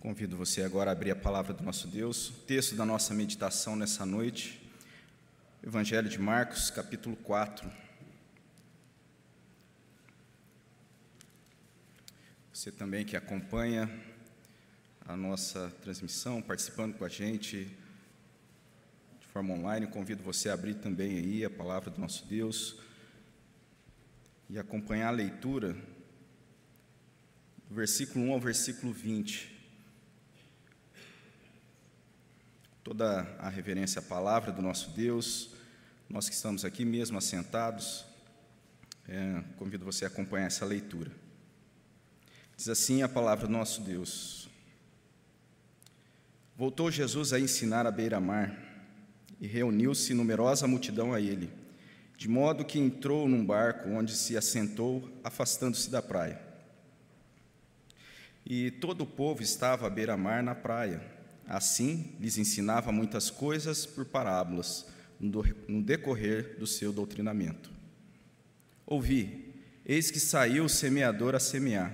Convido você agora a abrir a palavra do nosso Deus, texto da nossa meditação nessa noite, Evangelho de Marcos, capítulo 4. Você também que acompanha a nossa transmissão, participando com a gente de forma online, convido você a abrir também aí a palavra do nosso Deus e acompanhar a leitura do versículo 1 ao versículo 20. Toda a reverência à palavra do nosso Deus, nós que estamos aqui mesmo assentados, é, convido você a acompanhar essa leitura. Diz assim a palavra do nosso Deus: Voltou Jesus a ensinar à beira-mar e reuniu-se numerosa multidão a ele, de modo que entrou num barco onde se assentou, afastando-se da praia. E todo o povo estava à beira-mar na praia Assim, lhes ensinava muitas coisas por parábolas no decorrer do seu doutrinamento. Ouvi, eis que saiu o semeador a semear.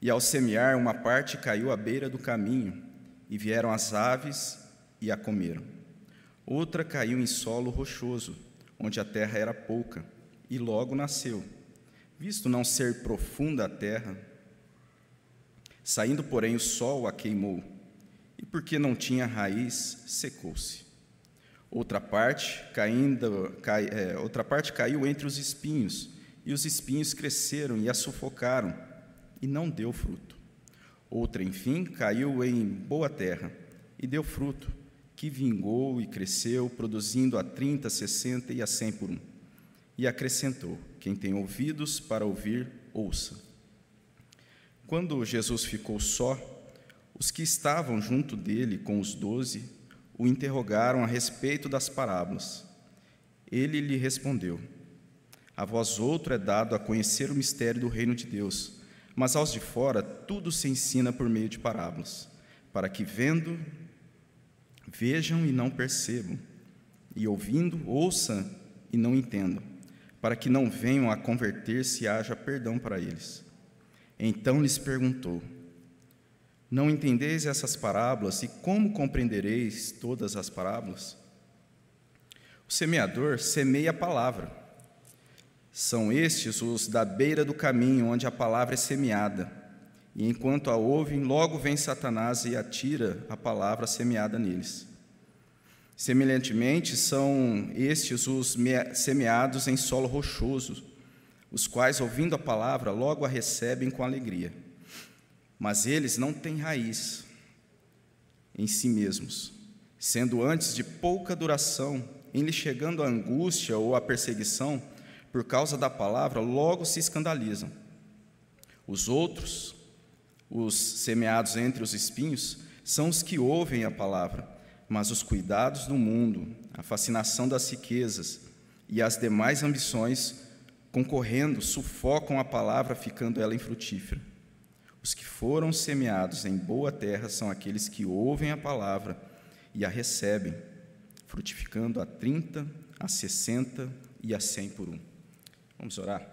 E ao semear, uma parte caiu à beira do caminho, e vieram as aves e a comeram. Outra caiu em solo rochoso, onde a terra era pouca, e logo nasceu. Visto não ser profunda a terra, saindo, porém, o sol a queimou e porque não tinha raiz, secou-se. Outra parte, caindo, cai, é, outra parte caiu entre os espinhos, e os espinhos cresceram e a sufocaram, e não deu fruto. Outra, enfim, caiu em boa terra, e deu fruto, que vingou e cresceu, produzindo a trinta, sessenta e a cem por um. E acrescentou: Quem tem ouvidos para ouvir, ouça. Quando Jesus ficou só, os que estavam junto dele com os doze o interrogaram a respeito das parábolas. Ele lhe respondeu: A vós outro é dado a conhecer o mistério do reino de Deus, mas aos de fora tudo se ensina por meio de parábolas, para que vendo, vejam e não percebam, e ouvindo, ouçam e não entendam, para que não venham a converter-se e haja perdão para eles. Então lhes perguntou: não entendeis essas parábolas e como compreendereis todas as parábolas? O semeador semeia a palavra. São estes os da beira do caminho onde a palavra é semeada. E enquanto a ouvem, logo vem Satanás e atira a palavra semeada neles. Semelhantemente, são estes os semeados em solo rochoso, os quais, ouvindo a palavra, logo a recebem com alegria mas eles não têm raiz em si mesmos, sendo antes de pouca duração, em lhe chegando a angústia ou a perseguição, por causa da palavra, logo se escandalizam. Os outros, os semeados entre os espinhos, são os que ouvem a palavra, mas os cuidados do mundo, a fascinação das riquezas e as demais ambições, concorrendo, sufocam a palavra, ficando ela infrutífera. Os que foram semeados em boa terra são aqueles que ouvem a palavra e a recebem, frutificando a 30, a 60 e a 100 por um. Vamos orar?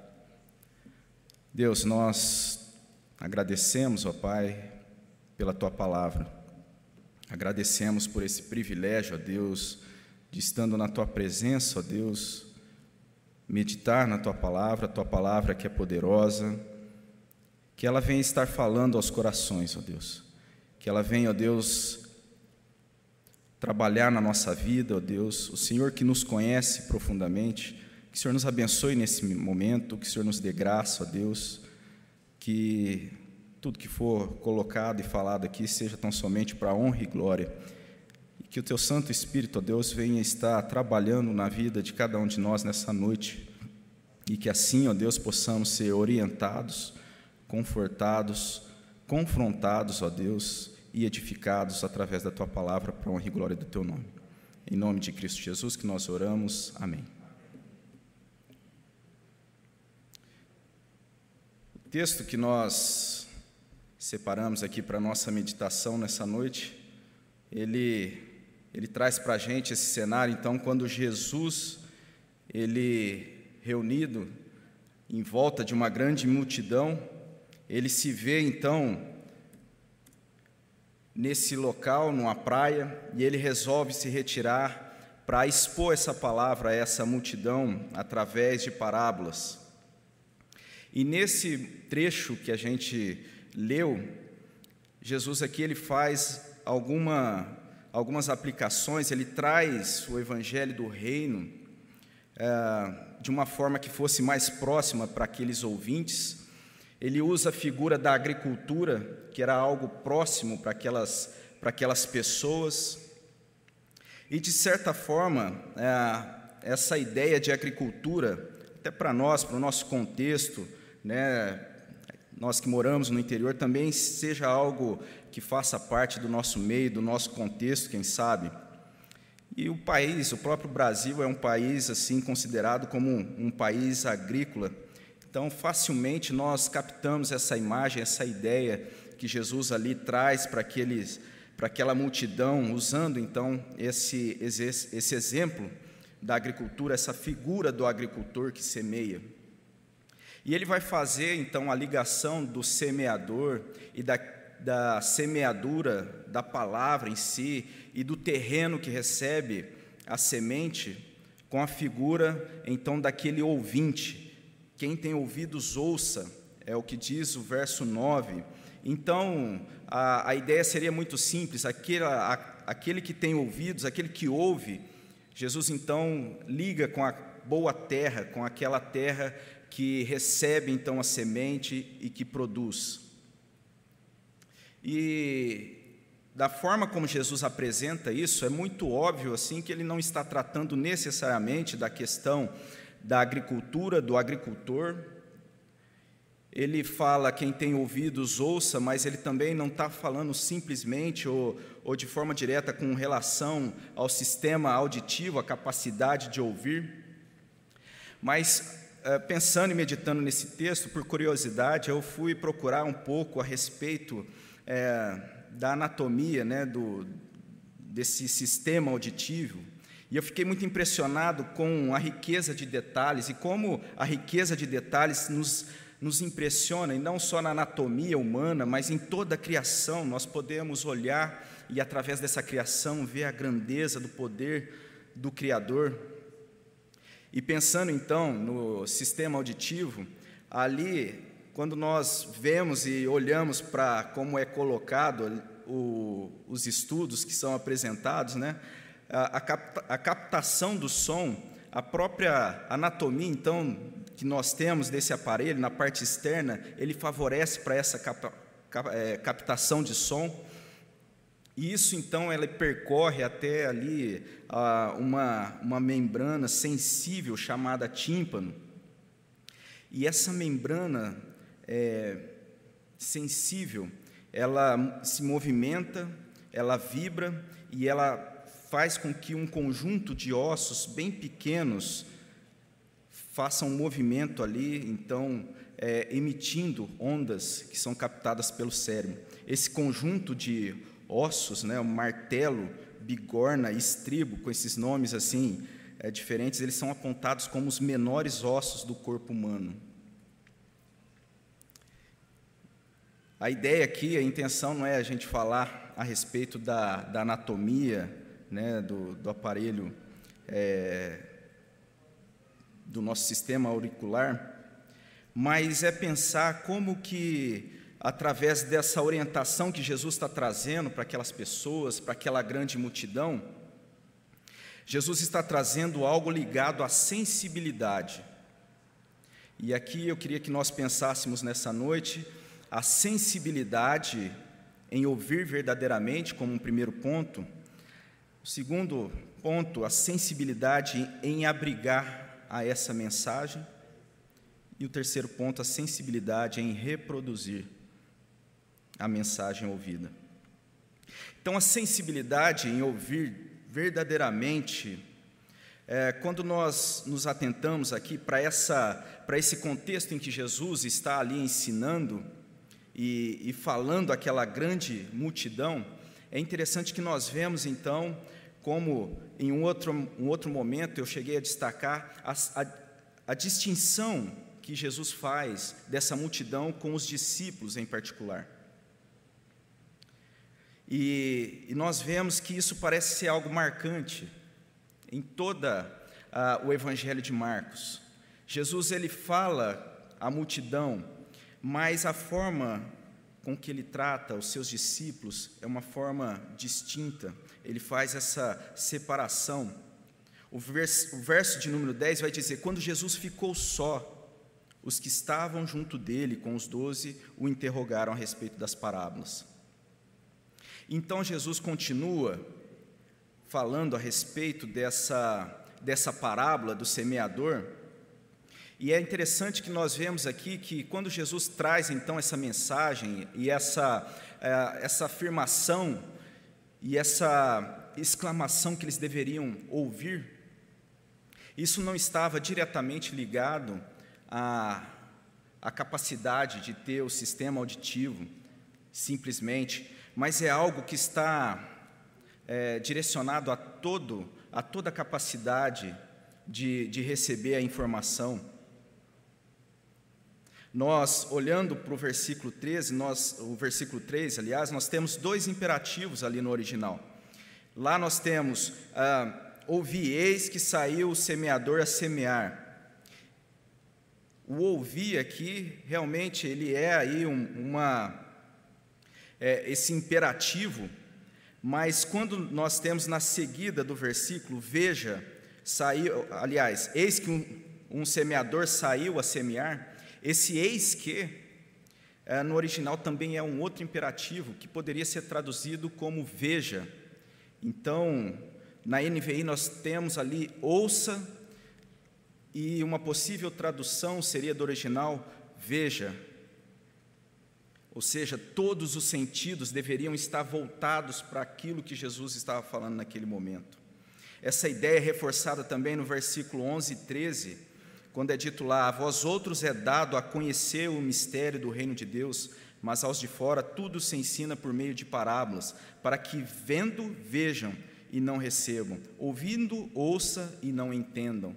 Deus, nós agradecemos, ó Pai, pela tua palavra. Agradecemos por esse privilégio, ó Deus, de estando na tua presença, ó Deus, meditar na tua palavra, a tua palavra que é poderosa que ela venha estar falando aos corações, ó Deus. Que ela venha, ó Deus, trabalhar na nossa vida, ó Deus. O Senhor que nos conhece profundamente, que o Senhor nos abençoe nesse momento, que o Senhor nos dê graça, ó Deus. Que tudo que for colocado e falado aqui seja tão somente para honra e glória. E que o teu Santo Espírito, ó Deus, venha estar trabalhando na vida de cada um de nós nessa noite. E que assim, ó Deus, possamos ser orientados confortados, confrontados, ó Deus, e edificados através da tua palavra para a honra e glória do teu nome. Em nome de Cristo Jesus que nós oramos. Amém. O texto que nós separamos aqui para a nossa meditação nessa noite, ele, ele traz para a gente esse cenário, então, quando Jesus, ele reunido em volta de uma grande multidão, ele se vê então nesse local, numa praia, e ele resolve se retirar para expor essa palavra a essa multidão através de parábolas. E nesse trecho que a gente leu, Jesus aqui ele faz alguma, algumas aplicações, ele traz o evangelho do reino é, de uma forma que fosse mais próxima para aqueles ouvintes. Ele usa a figura da agricultura, que era algo próximo para aquelas, para aquelas pessoas. E, de certa forma, é, essa ideia de agricultura, até para nós, para o nosso contexto, né, nós que moramos no interior, também seja algo que faça parte do nosso meio, do nosso contexto, quem sabe. E o país, o próprio Brasil, é um país assim considerado como um, um país agrícola. Então, facilmente nós captamos essa imagem, essa ideia que Jesus ali traz para aqueles, para aquela multidão, usando então esse, esse, esse exemplo da agricultura, essa figura do agricultor que semeia. E ele vai fazer então a ligação do semeador e da, da semeadura da palavra em si e do terreno que recebe a semente com a figura então daquele ouvinte quem tem ouvidos, ouça, é o que diz o verso 9. Então, a, a ideia seria muito simples: aquele, a, aquele que tem ouvidos, aquele que ouve, Jesus então liga com a boa terra, com aquela terra que recebe então a semente e que produz. E da forma como Jesus apresenta isso, é muito óbvio assim que ele não está tratando necessariamente da questão da agricultura, do agricultor. Ele fala, quem tem ouvidos ouça, mas ele também não está falando simplesmente ou, ou de forma direta com relação ao sistema auditivo, a capacidade de ouvir. Mas eh, pensando e meditando nesse texto, por curiosidade, eu fui procurar um pouco a respeito é, da anatomia né, do, desse sistema auditivo. E eu fiquei muito impressionado com a riqueza de detalhes e como a riqueza de detalhes nos, nos impressiona, e não só na anatomia humana, mas em toda a criação. Nós podemos olhar e, através dessa criação, ver a grandeza do poder do Criador. E pensando então no sistema auditivo, ali, quando nós vemos e olhamos para como é colocado o, os estudos que são apresentados, né? A, a captação do som, a própria anatomia, então, que nós temos desse aparelho na parte externa, ele favorece para essa cap, é, captação de som. E isso, então, ela percorre até ali ah, uma, uma membrana sensível chamada tímpano. E essa membrana é, sensível, ela se movimenta, ela vibra e ela faz com que um conjunto de ossos bem pequenos faça um movimento ali, então, é, emitindo ondas que são captadas pelo cérebro. Esse conjunto de ossos, né, martelo, bigorna, estribo, com esses nomes assim é, diferentes, eles são apontados como os menores ossos do corpo humano. A ideia aqui, a intenção não é a gente falar a respeito da, da anatomia né, do, do aparelho é, do nosso sistema auricular, mas é pensar como que, através dessa orientação que Jesus está trazendo para aquelas pessoas, para aquela grande multidão, Jesus está trazendo algo ligado à sensibilidade. E aqui eu queria que nós pensássemos nessa noite a sensibilidade em ouvir verdadeiramente, como um primeiro ponto, o segundo ponto, a sensibilidade em abrigar a essa mensagem. E o terceiro ponto, a sensibilidade em reproduzir a mensagem ouvida. Então, a sensibilidade em ouvir verdadeiramente, é, quando nós nos atentamos aqui para esse contexto em que Jesus está ali ensinando e, e falando aquela grande multidão, é interessante que nós vemos então como em um outro, um outro momento eu cheguei a destacar a, a, a distinção que Jesus faz dessa multidão com os discípulos em particular. E, e nós vemos que isso parece ser algo marcante em toda uh, o Evangelho de Marcos. Jesus ele fala à multidão, mas a forma com que ele trata os seus discípulos é uma forma distinta. Ele faz essa separação. O verso, o verso de número 10 vai dizer: Quando Jesus ficou só, os que estavam junto dele com os doze o interrogaram a respeito das parábolas. Então Jesus continua falando a respeito dessa, dessa parábola do semeador, e é interessante que nós vemos aqui que quando Jesus traz então essa mensagem e essa, é, essa afirmação e essa exclamação que eles deveriam ouvir, isso não estava diretamente ligado à, à capacidade de ter o sistema auditivo, simplesmente, mas é algo que está é, direcionado a, todo, a toda a capacidade de, de receber a informação. Nós, olhando para o versículo 13, nós, o versículo 3, aliás, nós temos dois imperativos ali no original. Lá nós temos, ah, ouvi, eis que saiu o semeador a semear. O ouvir aqui, realmente, ele é aí um, uma, é, esse imperativo, mas quando nós temos na seguida do versículo, veja, saiu, aliás, eis que um, um semeador saiu a semear, esse eis que, é, no original, também é um outro imperativo que poderia ser traduzido como veja. Então, na NVI nós temos ali ouça, e uma possível tradução seria do original veja. Ou seja, todos os sentidos deveriam estar voltados para aquilo que Jesus estava falando naquele momento. Essa ideia é reforçada também no versículo 11 e 13, quando é dito lá: A vós outros é dado a conhecer o mistério do reino de Deus, mas aos de fora tudo se ensina por meio de parábolas, para que vendo vejam e não recebam, ouvindo ouça e não entendam.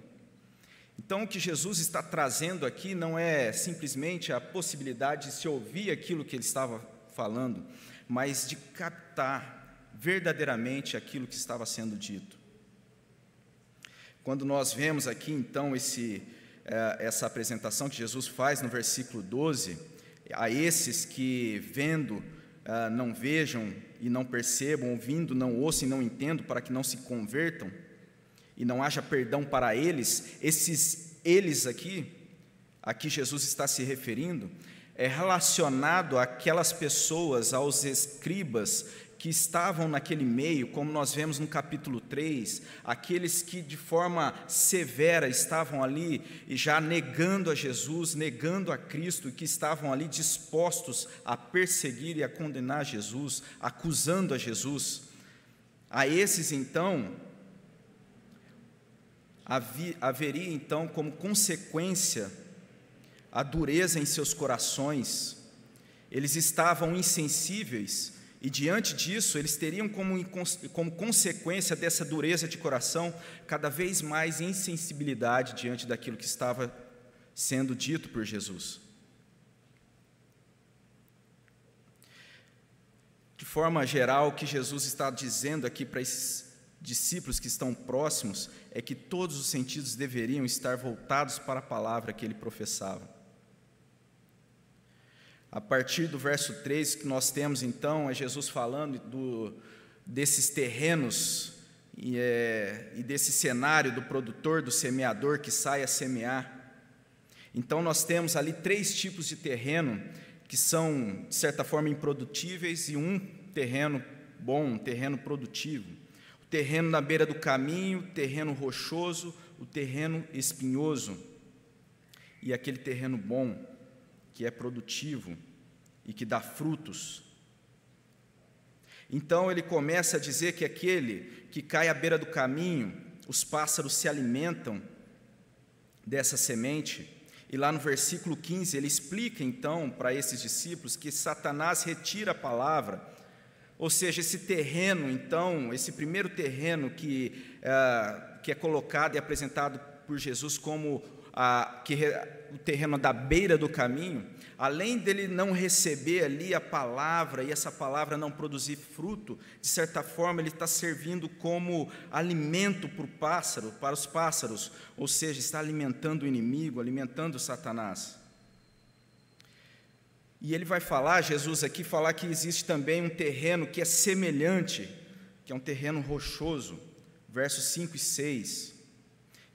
Então, o que Jesus está trazendo aqui não é simplesmente a possibilidade de se ouvir aquilo que ele estava falando, mas de captar verdadeiramente aquilo que estava sendo dito. Quando nós vemos aqui, então, esse essa apresentação que Jesus faz no versículo 12, a esses que vendo é, não vejam e não percebam, ouvindo não ouçam e não entendam, para que não se convertam e não haja perdão para eles, esses eles aqui, a que Jesus está se referindo, é relacionado àquelas pessoas, aos escribas que estavam naquele meio, como nós vemos no capítulo 3, aqueles que de forma severa estavam ali e já negando a Jesus, negando a Cristo, e que estavam ali dispostos a perseguir e a condenar Jesus, acusando a Jesus. A esses então, haveria então como consequência a dureza em seus corações, eles estavam insensíveis e diante disso, eles teriam como, como consequência dessa dureza de coração cada vez mais insensibilidade diante daquilo que estava sendo dito por Jesus. De forma geral, o que Jesus está dizendo aqui para esses discípulos que estão próximos é que todos os sentidos deveriam estar voltados para a palavra que ele professava. A partir do verso 3 que nós temos então, é Jesus falando do, desses terrenos e, é, e desse cenário do produtor, do semeador que sai a semear. Então nós temos ali três tipos de terreno que são, de certa forma, improdutíveis e um terreno bom, um terreno produtivo. O terreno na beira do caminho, o terreno rochoso, o terreno espinhoso. E aquele terreno bom, que é produtivo e que dá frutos. Então ele começa a dizer que aquele que cai à beira do caminho, os pássaros se alimentam dessa semente. E lá no versículo 15 ele explica então para esses discípulos que Satanás retira a palavra, ou seja, esse terreno, então, esse primeiro terreno que, uh, que é colocado e apresentado por Jesus como a, que, o terreno da beira do caminho, além dele não receber ali a palavra e essa palavra não produzir fruto, de certa forma ele está servindo como alimento para o pássaro, para os pássaros, ou seja, está alimentando o inimigo, alimentando Satanás. E ele vai falar, Jesus aqui, falar que existe também um terreno que é semelhante, que é um terreno rochoso, versos 5 e 6.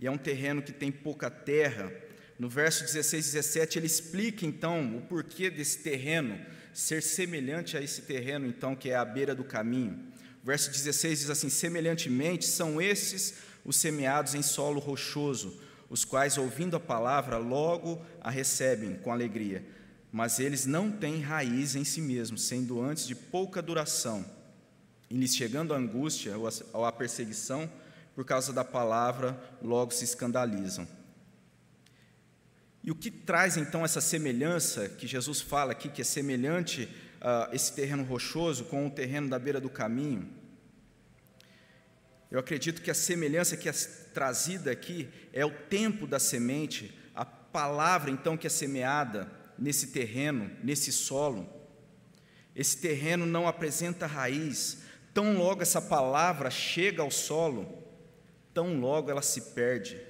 E é um terreno que tem pouca terra, no verso 16 e 17, ele explica então o porquê desse terreno ser semelhante a esse terreno, então, que é a beira do caminho. O verso 16 diz assim: Semelhantemente, são esses os semeados em solo rochoso, os quais, ouvindo a palavra, logo a recebem com alegria, mas eles não têm raiz em si mesmos, sendo antes de pouca duração. E lhes chegando a angústia ou a perseguição, por causa da palavra, logo se escandalizam. E o que traz então essa semelhança que Jesus fala aqui, que é semelhante a uh, esse terreno rochoso com o terreno da beira do caminho? Eu acredito que a semelhança que é trazida aqui é o tempo da semente, a palavra então que é semeada nesse terreno, nesse solo. Esse terreno não apresenta raiz, tão logo essa palavra chega ao solo, tão logo ela se perde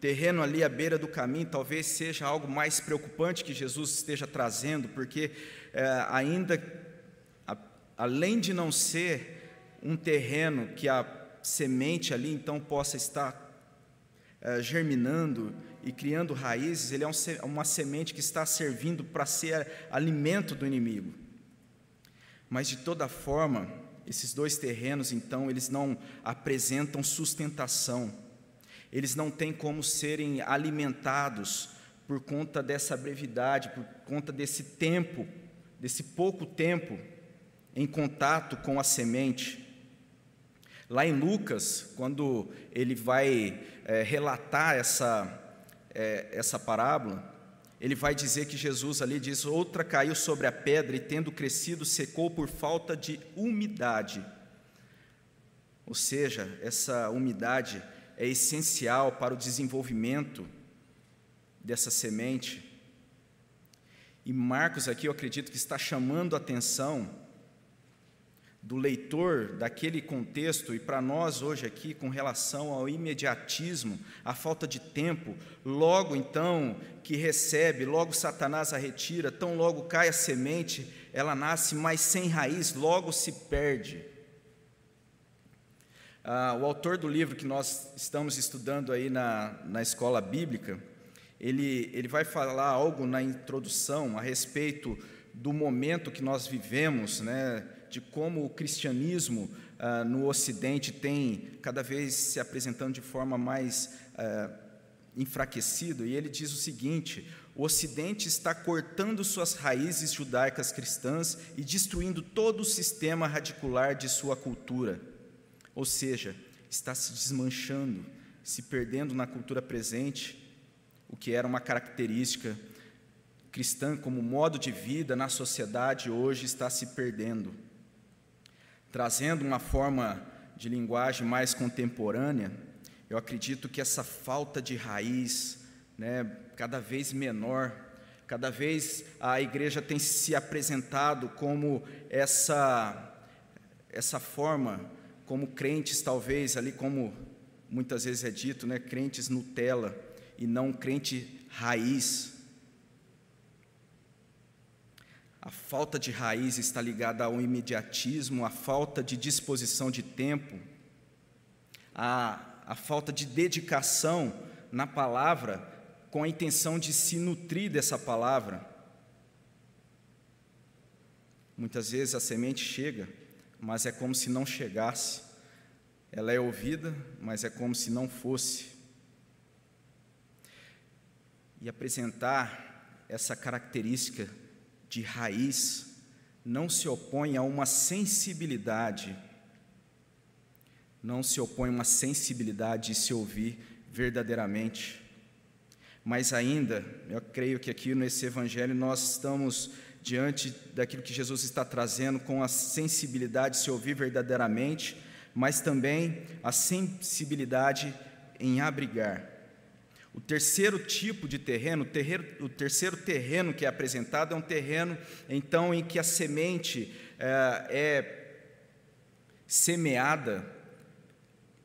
terreno ali à beira do caminho talvez seja algo mais preocupante que Jesus esteja trazendo, porque é, ainda, a, além de não ser um terreno que a semente ali então possa estar é, germinando e criando raízes, ele é um, uma semente que está servindo para ser alimento do inimigo. Mas de toda forma, esses dois terrenos então eles não apresentam sustentação eles não têm como serem alimentados por conta dessa brevidade, por conta desse tempo, desse pouco tempo em contato com a semente. Lá em Lucas, quando ele vai é, relatar essa, é, essa parábola, ele vai dizer que Jesus ali diz: Outra caiu sobre a pedra e, tendo crescido, secou por falta de umidade. Ou seja, essa umidade é essencial para o desenvolvimento dessa semente. E Marcos aqui eu acredito que está chamando a atenção do leitor daquele contexto e para nós hoje aqui com relação ao imediatismo, a falta de tempo, logo então que recebe, logo Satanás a retira, tão logo cai a semente, ela nasce, mas sem raiz, logo se perde. Ah, o autor do livro que nós estamos estudando aí na, na escola bíblica, ele, ele vai falar algo na introdução a respeito do momento que nós vivemos, né, de como o cristianismo ah, no Ocidente tem cada vez se apresentando de forma mais ah, enfraquecido, e ele diz o seguinte: o Ocidente está cortando suas raízes judaicas cristãs e destruindo todo o sistema radicular de sua cultura ou seja, está se desmanchando, se perdendo na cultura presente, o que era uma característica cristã como modo de vida na sociedade hoje está se perdendo. Trazendo uma forma de linguagem mais contemporânea, eu acredito que essa falta de raiz, né, cada vez menor, cada vez a igreja tem se apresentado como essa essa forma como crentes, talvez, ali como muitas vezes é dito, né, crentes Nutella e não crente raiz. A falta de raiz está ligada ao imediatismo, à falta de disposição de tempo, à, à falta de dedicação na palavra, com a intenção de se nutrir dessa palavra. Muitas vezes a semente chega, mas é como se não chegasse. Ela é ouvida, mas é como se não fosse. E apresentar essa característica de raiz não se opõe a uma sensibilidade, não se opõe a uma sensibilidade de se ouvir verdadeiramente. Mas ainda, eu creio que aqui nesse Evangelho nós estamos diante daquilo que Jesus está trazendo com a sensibilidade de se ouvir verdadeiramente, mas também a sensibilidade em abrigar. O terceiro tipo de terreno, o, terceiro terreno que é apresentado é um terreno, então, em que a semente é, é semeada,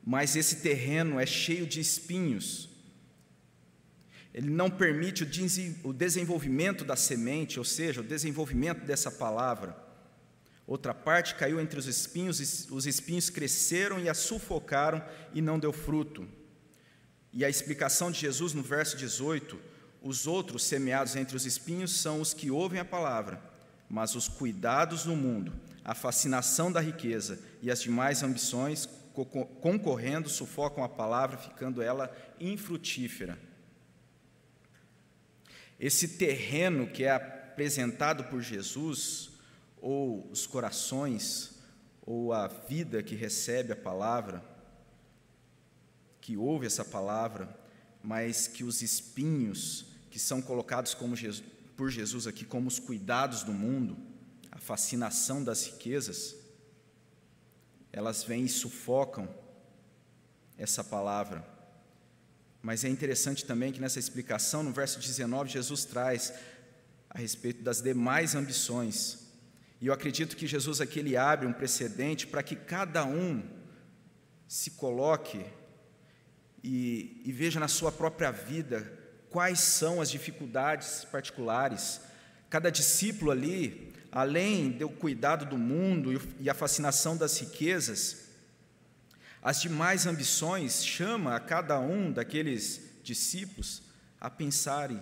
mas esse terreno é cheio de espinhos. Ele não permite o desenvolvimento da semente, ou seja, o desenvolvimento dessa palavra. Outra parte caiu entre os espinhos, os espinhos cresceram e a sufocaram e não deu fruto. E a explicação de Jesus no verso 18: os outros semeados entre os espinhos são os que ouvem a palavra, mas os cuidados do mundo, a fascinação da riqueza e as demais ambições concorrendo sufocam a palavra, ficando ela infrutífera. Esse terreno que é apresentado por Jesus, ou os corações, ou a vida que recebe a palavra, que ouve essa palavra, mas que os espinhos que são colocados Jesus, por Jesus aqui como os cuidados do mundo, a fascinação das riquezas, elas vêm e sufocam essa palavra. Mas é interessante também que nessa explicação, no verso 19, Jesus traz a respeito das demais ambições. E eu acredito que Jesus aqui ele abre um precedente para que cada um se coloque e, e veja na sua própria vida quais são as dificuldades particulares. Cada discípulo ali, além do cuidado do mundo e a fascinação das riquezas, as demais ambições chama a cada um daqueles discípulos a pensarem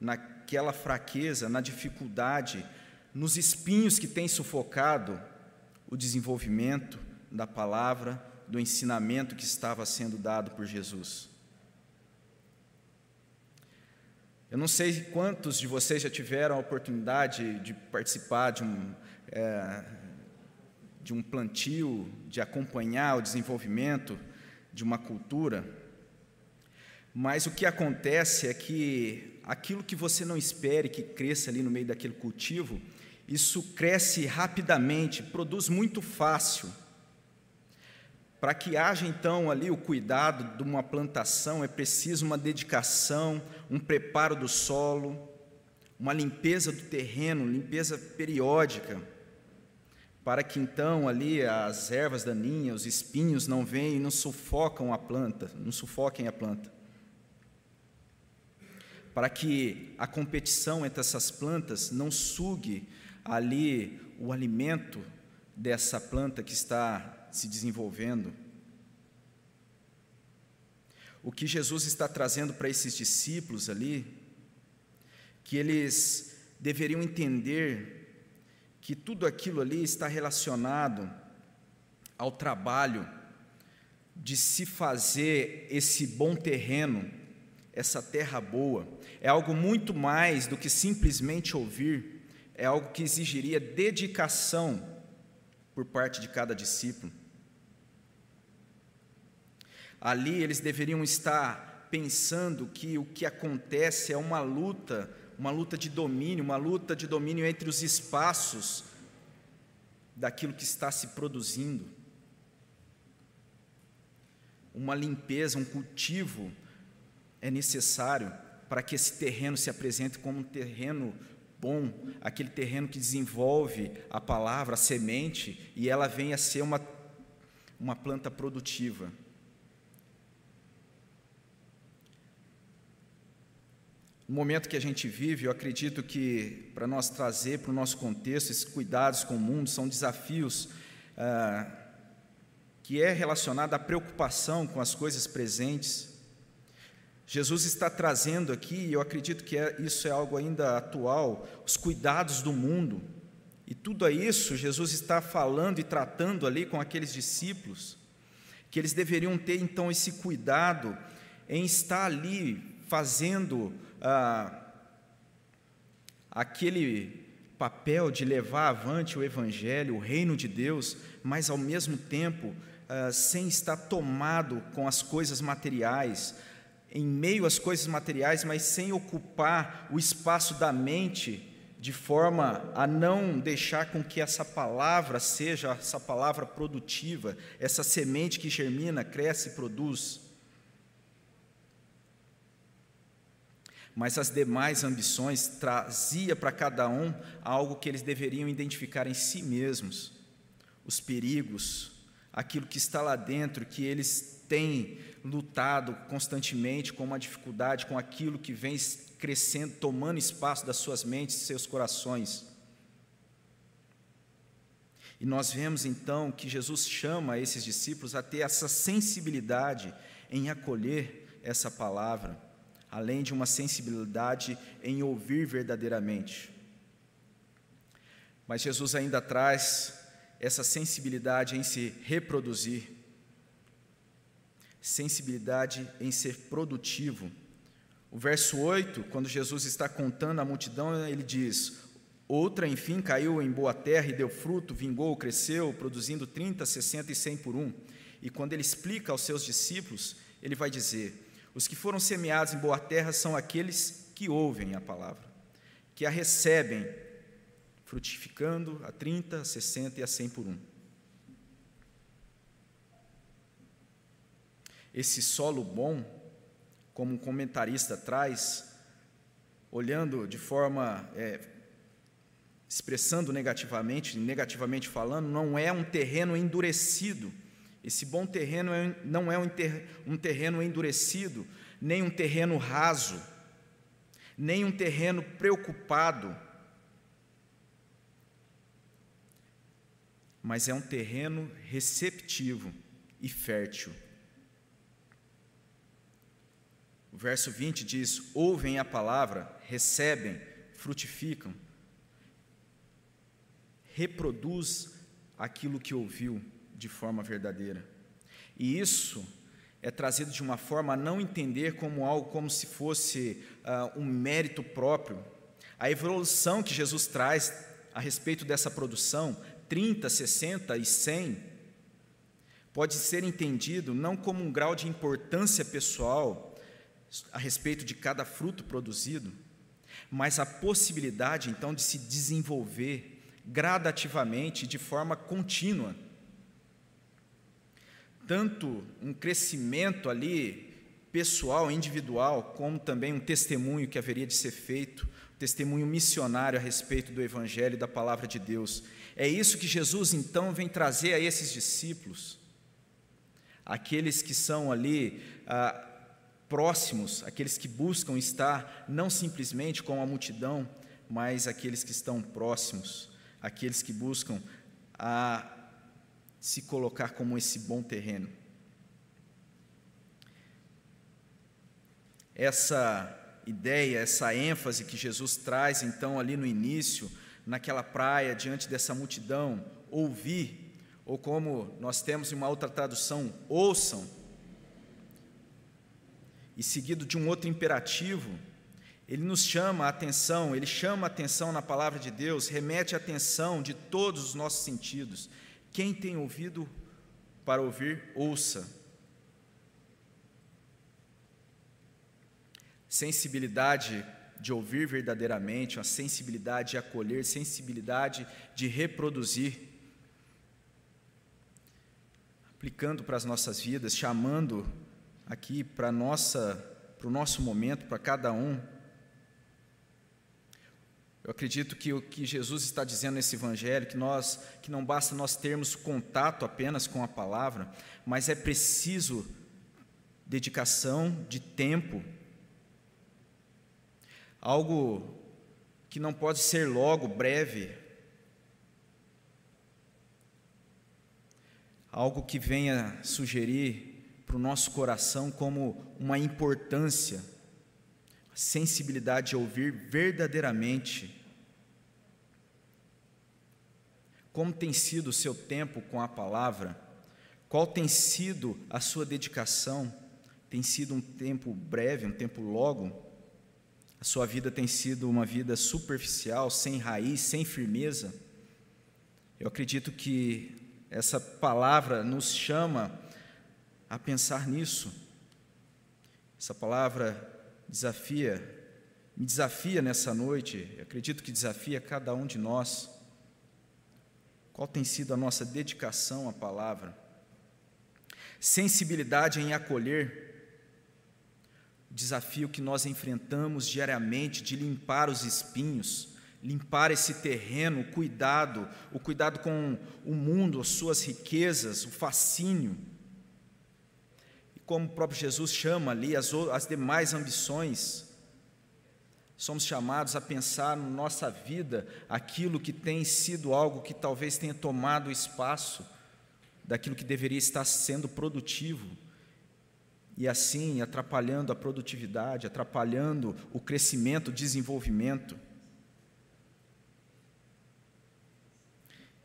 naquela fraqueza, na dificuldade, nos espinhos que têm sufocado o desenvolvimento da palavra do ensinamento que estava sendo dado por Jesus. Eu não sei quantos de vocês já tiveram a oportunidade de participar de um, é, de um plantio, de acompanhar o desenvolvimento de uma cultura, mas o que acontece é que aquilo que você não espere que cresça ali no meio daquele cultivo, isso cresce rapidamente, produz muito fácil. Para que haja então ali o cuidado de uma plantação, é preciso uma dedicação, um preparo do solo, uma limpeza do terreno, limpeza periódica, para que então ali as ervas daninhas, os espinhos não venham e não sufocam a planta, não sufoquem a planta. Para que a competição entre essas plantas não sugue ali o alimento dessa planta que está se desenvolvendo. O que Jesus está trazendo para esses discípulos ali, que eles deveriam entender que tudo aquilo ali está relacionado ao trabalho de se fazer esse bom terreno, essa terra boa. É algo muito mais do que simplesmente ouvir, é algo que exigiria dedicação por parte de cada discípulo. Ali eles deveriam estar pensando que o que acontece é uma luta, uma luta de domínio, uma luta de domínio entre os espaços daquilo que está se produzindo. Uma limpeza, um cultivo é necessário para que esse terreno se apresente como um terreno bom, aquele terreno que desenvolve a palavra, a semente, e ela venha a ser uma, uma planta produtiva. No momento que a gente vive, eu acredito que para nós trazer para o nosso contexto esses cuidados com o mundo são desafios ah, que é relacionado à preocupação com as coisas presentes. Jesus está trazendo aqui, e eu acredito que é, isso é algo ainda atual, os cuidados do mundo. E tudo isso Jesus está falando e tratando ali com aqueles discípulos, que eles deveriam ter então esse cuidado em estar ali fazendo ah, aquele papel de levar avante o Evangelho, o reino de Deus, mas ao mesmo tempo ah, sem estar tomado com as coisas materiais, em meio às coisas materiais, mas sem ocupar o espaço da mente de forma a não deixar com que essa palavra seja essa palavra produtiva, essa semente que germina, cresce e produz. Mas as demais ambições trazia para cada um algo que eles deveriam identificar em si mesmos, os perigos, aquilo que está lá dentro, que eles têm lutado constantemente com uma dificuldade, com aquilo que vem crescendo, tomando espaço das suas mentes e seus corações. E nós vemos então que Jesus chama esses discípulos a ter essa sensibilidade em acolher essa palavra, além de uma sensibilidade em ouvir verdadeiramente. Mas Jesus ainda traz essa sensibilidade em se reproduzir, sensibilidade em ser produtivo. O verso 8, quando Jesus está contando a multidão, ele diz: Outra, enfim, caiu em boa terra e deu fruto, vingou, cresceu, produzindo 30, 60 e 100 por um. E quando ele explica aos seus discípulos, ele vai dizer: Os que foram semeados em boa terra são aqueles que ouvem a palavra, que a recebem frutificando a 30, a 60 e a 100 por um. Esse solo bom, como um comentarista traz, olhando de forma, é, expressando negativamente, negativamente falando, não é um terreno endurecido. Esse bom terreno é, não é um, ter, terreno endurecido, nem um terreno raso, nem um terreno preocupado mas é um terreno receptivo e fértil. O verso 20 diz: Ouvem a palavra, recebem, frutificam, reproduz aquilo que ouviu de forma verdadeira. E isso é trazido de uma forma a não entender como algo como se fosse uh, um mérito próprio. A evolução que Jesus traz a respeito dessa produção 30, 60 e 100 pode ser entendido não como um grau de importância pessoal a respeito de cada fruto produzido, mas a possibilidade então de se desenvolver gradativamente, de forma contínua. Tanto um crescimento ali pessoal, individual, como também um testemunho que haveria de ser feito, testemunho missionário a respeito do Evangelho e da palavra de Deus. É isso que Jesus então vem trazer a esses discípulos, aqueles que são ali ah, próximos, aqueles que buscam estar não simplesmente com a multidão, mas aqueles que estão próximos, aqueles que buscam a se colocar como esse bom terreno. Essa ideia, essa ênfase que Jesus traz então ali no início, naquela praia, diante dessa multidão, ouvir, ou como nós temos em uma outra tradução, ouçam, e seguido de um outro imperativo, ele nos chama a atenção, ele chama a atenção na palavra de Deus, remete a atenção de todos os nossos sentidos. Quem tem ouvido para ouvir, ouça. Sensibilidade de ouvir verdadeiramente, uma sensibilidade de acolher, sensibilidade de reproduzir, aplicando para as nossas vidas, chamando aqui para nossa, para o nosso momento, para cada um. Eu acredito que o que Jesus está dizendo nesse evangelho, que nós, que não basta nós termos contato apenas com a palavra, mas é preciso dedicação de tempo. Algo que não pode ser logo, breve, algo que venha sugerir para o nosso coração como uma importância, sensibilidade de ouvir verdadeiramente. Como tem sido o seu tempo com a palavra? Qual tem sido a sua dedicação? Tem sido um tempo breve, um tempo logo? a sua vida tem sido uma vida superficial, sem raiz, sem firmeza, eu acredito que essa palavra nos chama a pensar nisso. Essa palavra desafia, me desafia nessa noite, acredito que desafia cada um de nós. Qual tem sido a nossa dedicação à palavra? Sensibilidade em acolher o desafio que nós enfrentamos diariamente de limpar os espinhos, limpar esse terreno, o cuidado, o cuidado com o mundo, as suas riquezas, o fascínio. Como o próprio Jesus chama ali as, as demais ambições, somos chamados a pensar na nossa vida aquilo que tem sido algo que talvez tenha tomado espaço daquilo que deveria estar sendo produtivo e assim atrapalhando a produtividade, atrapalhando o crescimento, o desenvolvimento.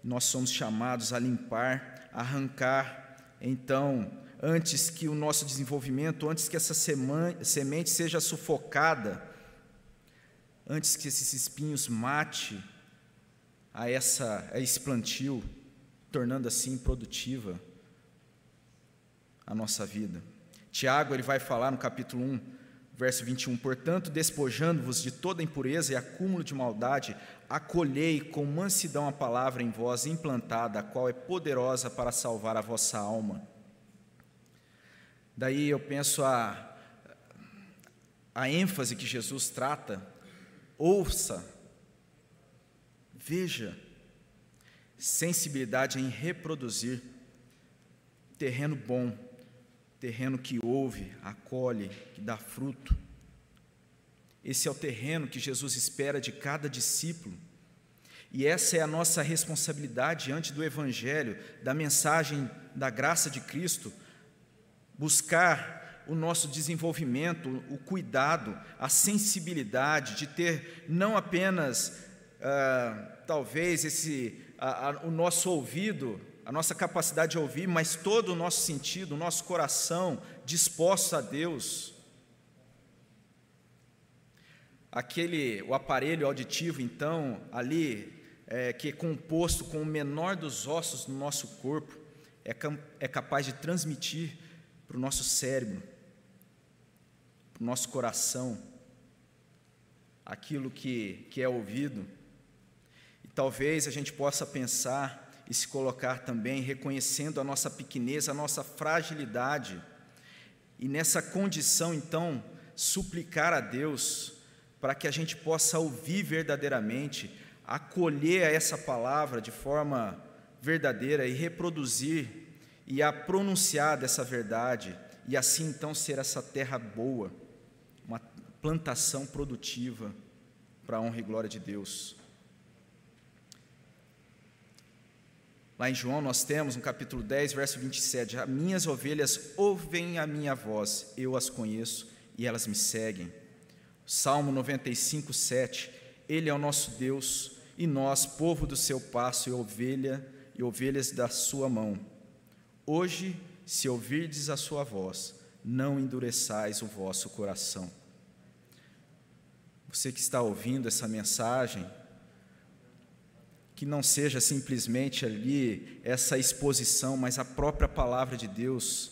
Nós somos chamados a limpar, arrancar, então, antes que o nosso desenvolvimento, antes que essa semente seja sufocada, antes que esses espinhos mate a, essa, a esse plantio, tornando assim produtiva a nossa vida. Tiago ele vai falar no capítulo 1, verso 21, portanto, despojando-vos de toda impureza e acúmulo de maldade, acolhei com mansidão a palavra em vós implantada, a qual é poderosa para salvar a vossa alma. Daí eu penso a, a ênfase que Jesus trata, ouça, veja, sensibilidade em reproduzir, terreno bom, terreno que ouve, acolhe, que dá fruto. Esse é o terreno que Jesus espera de cada discípulo. E essa é a nossa responsabilidade diante do Evangelho, da mensagem da graça de Cristo, buscar o nosso desenvolvimento, o cuidado, a sensibilidade de ter não apenas, ah, talvez, esse, a, a, o nosso ouvido a nossa capacidade de ouvir, mas todo o nosso sentido, o nosso coração disposto a Deus. Aquele, o aparelho auditivo, então, ali, é, que é composto com o menor dos ossos no nosso corpo, é, é capaz de transmitir para o nosso cérebro, para o nosso coração, aquilo que, que é ouvido. E talvez a gente possa pensar e se colocar também reconhecendo a nossa pequenez, a nossa fragilidade, e nessa condição, então, suplicar a Deus para que a gente possa ouvir verdadeiramente, acolher essa palavra de forma verdadeira e reproduzir e a pronunciar dessa verdade, e assim então ser essa terra boa, uma plantação produtiva para a honra e glória de Deus. Lá em João nós temos no capítulo 10, verso 27, as minhas ovelhas ouvem a minha voz, eu as conheço e elas me seguem. Salmo 95, 7, Ele é o nosso Deus e nós, povo do seu passo e ovelha e ovelhas da sua mão. Hoje, se ouvirdes a sua voz, não endureçais o vosso coração. Você que está ouvindo essa mensagem, que não seja simplesmente ali essa exposição, mas a própria palavra de Deus,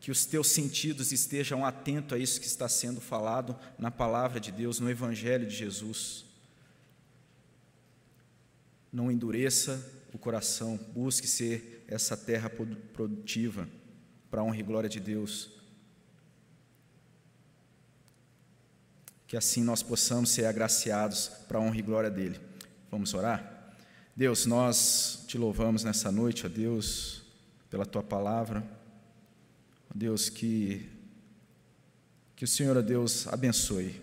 que os teus sentidos estejam atentos a isso que está sendo falado na palavra de Deus, no Evangelho de Jesus. Não endureça o coração, busque ser essa terra produtiva para a honra e glória de Deus. Que assim nós possamos ser agraciados para a honra e glória dele. Vamos orar? Deus, nós te louvamos nessa noite, ó Deus, pela tua palavra. Ó Deus, que, que o Senhor, ó Deus, abençoe.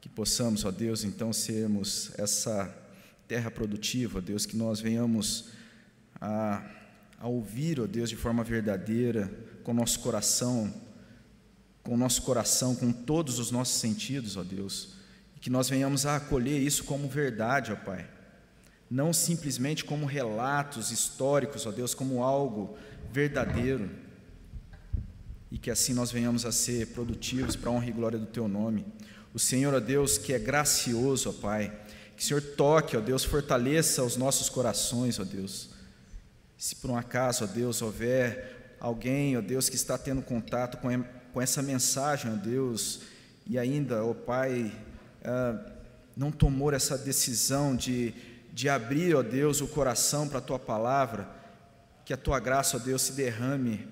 Que possamos, ó Deus, então sermos essa terra produtiva, ó Deus, que nós venhamos a, a ouvir, ó Deus, de forma verdadeira, com o nosso coração, com o nosso coração, com todos os nossos sentidos, ó Deus, e que nós venhamos a acolher isso como verdade, ó Pai não simplesmente como relatos históricos, ó Deus, como algo verdadeiro, e que assim nós venhamos a ser produtivos para a honra e glória do Teu nome. O Senhor, ó Deus, que é gracioso, ó Pai, que o Senhor toque, ó Deus, fortaleça os nossos corações, ó Deus. Se por um acaso, ó Deus, houver alguém, ó Deus, que está tendo contato com, com essa mensagem, ó Deus, e ainda, ó Pai, ah, não tomou essa decisão de de abrir, ó Deus, o coração para a tua palavra, que a tua graça, ó Deus, se derrame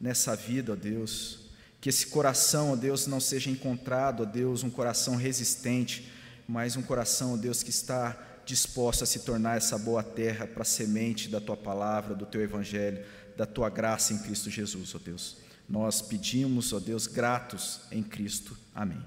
nessa vida, ó Deus, Que esse coração, ó Deus, não seja encontrado, ó Deus, um coração resistente, mas um coração, ó Deus, que está disposto a se tornar essa boa terra para a semente da tua palavra, do teu evangelho, da tua graça em Cristo Jesus, ó Deus. Nós pedimos, ó Deus, gratos em Cristo. Amém.